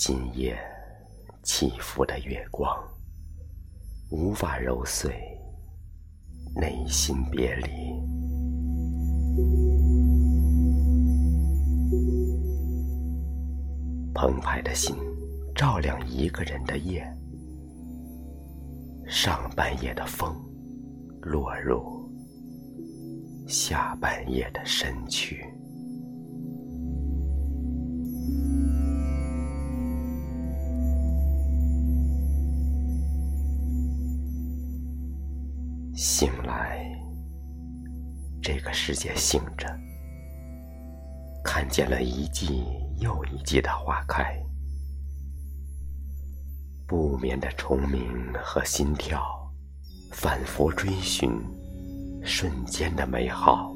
今夜起伏的月光无法揉碎内心别离。澎湃的心照亮一个人的夜上半夜的风落入下半夜的身躯。醒来，这个世界醒着，看见了一季又一季的花开，不眠的虫鸣和心跳，反复追寻瞬间的美好。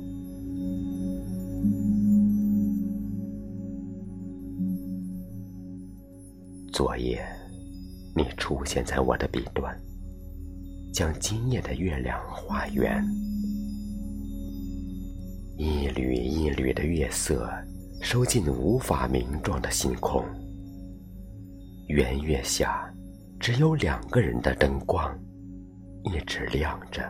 昨夜，你出现在我的笔端。将今夜的月亮画圆，一缕一缕的月色收进无法名状的星空。圆月下，只有两个人的灯光一直亮着。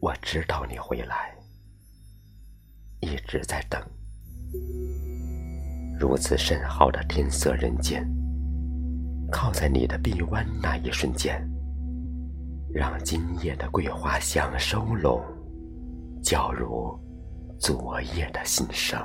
我知道你会来，一直在等。如此深好的天色人间，靠在你的臂弯那一瞬间，让今夜的桂花香收拢，交如昨夜的心声。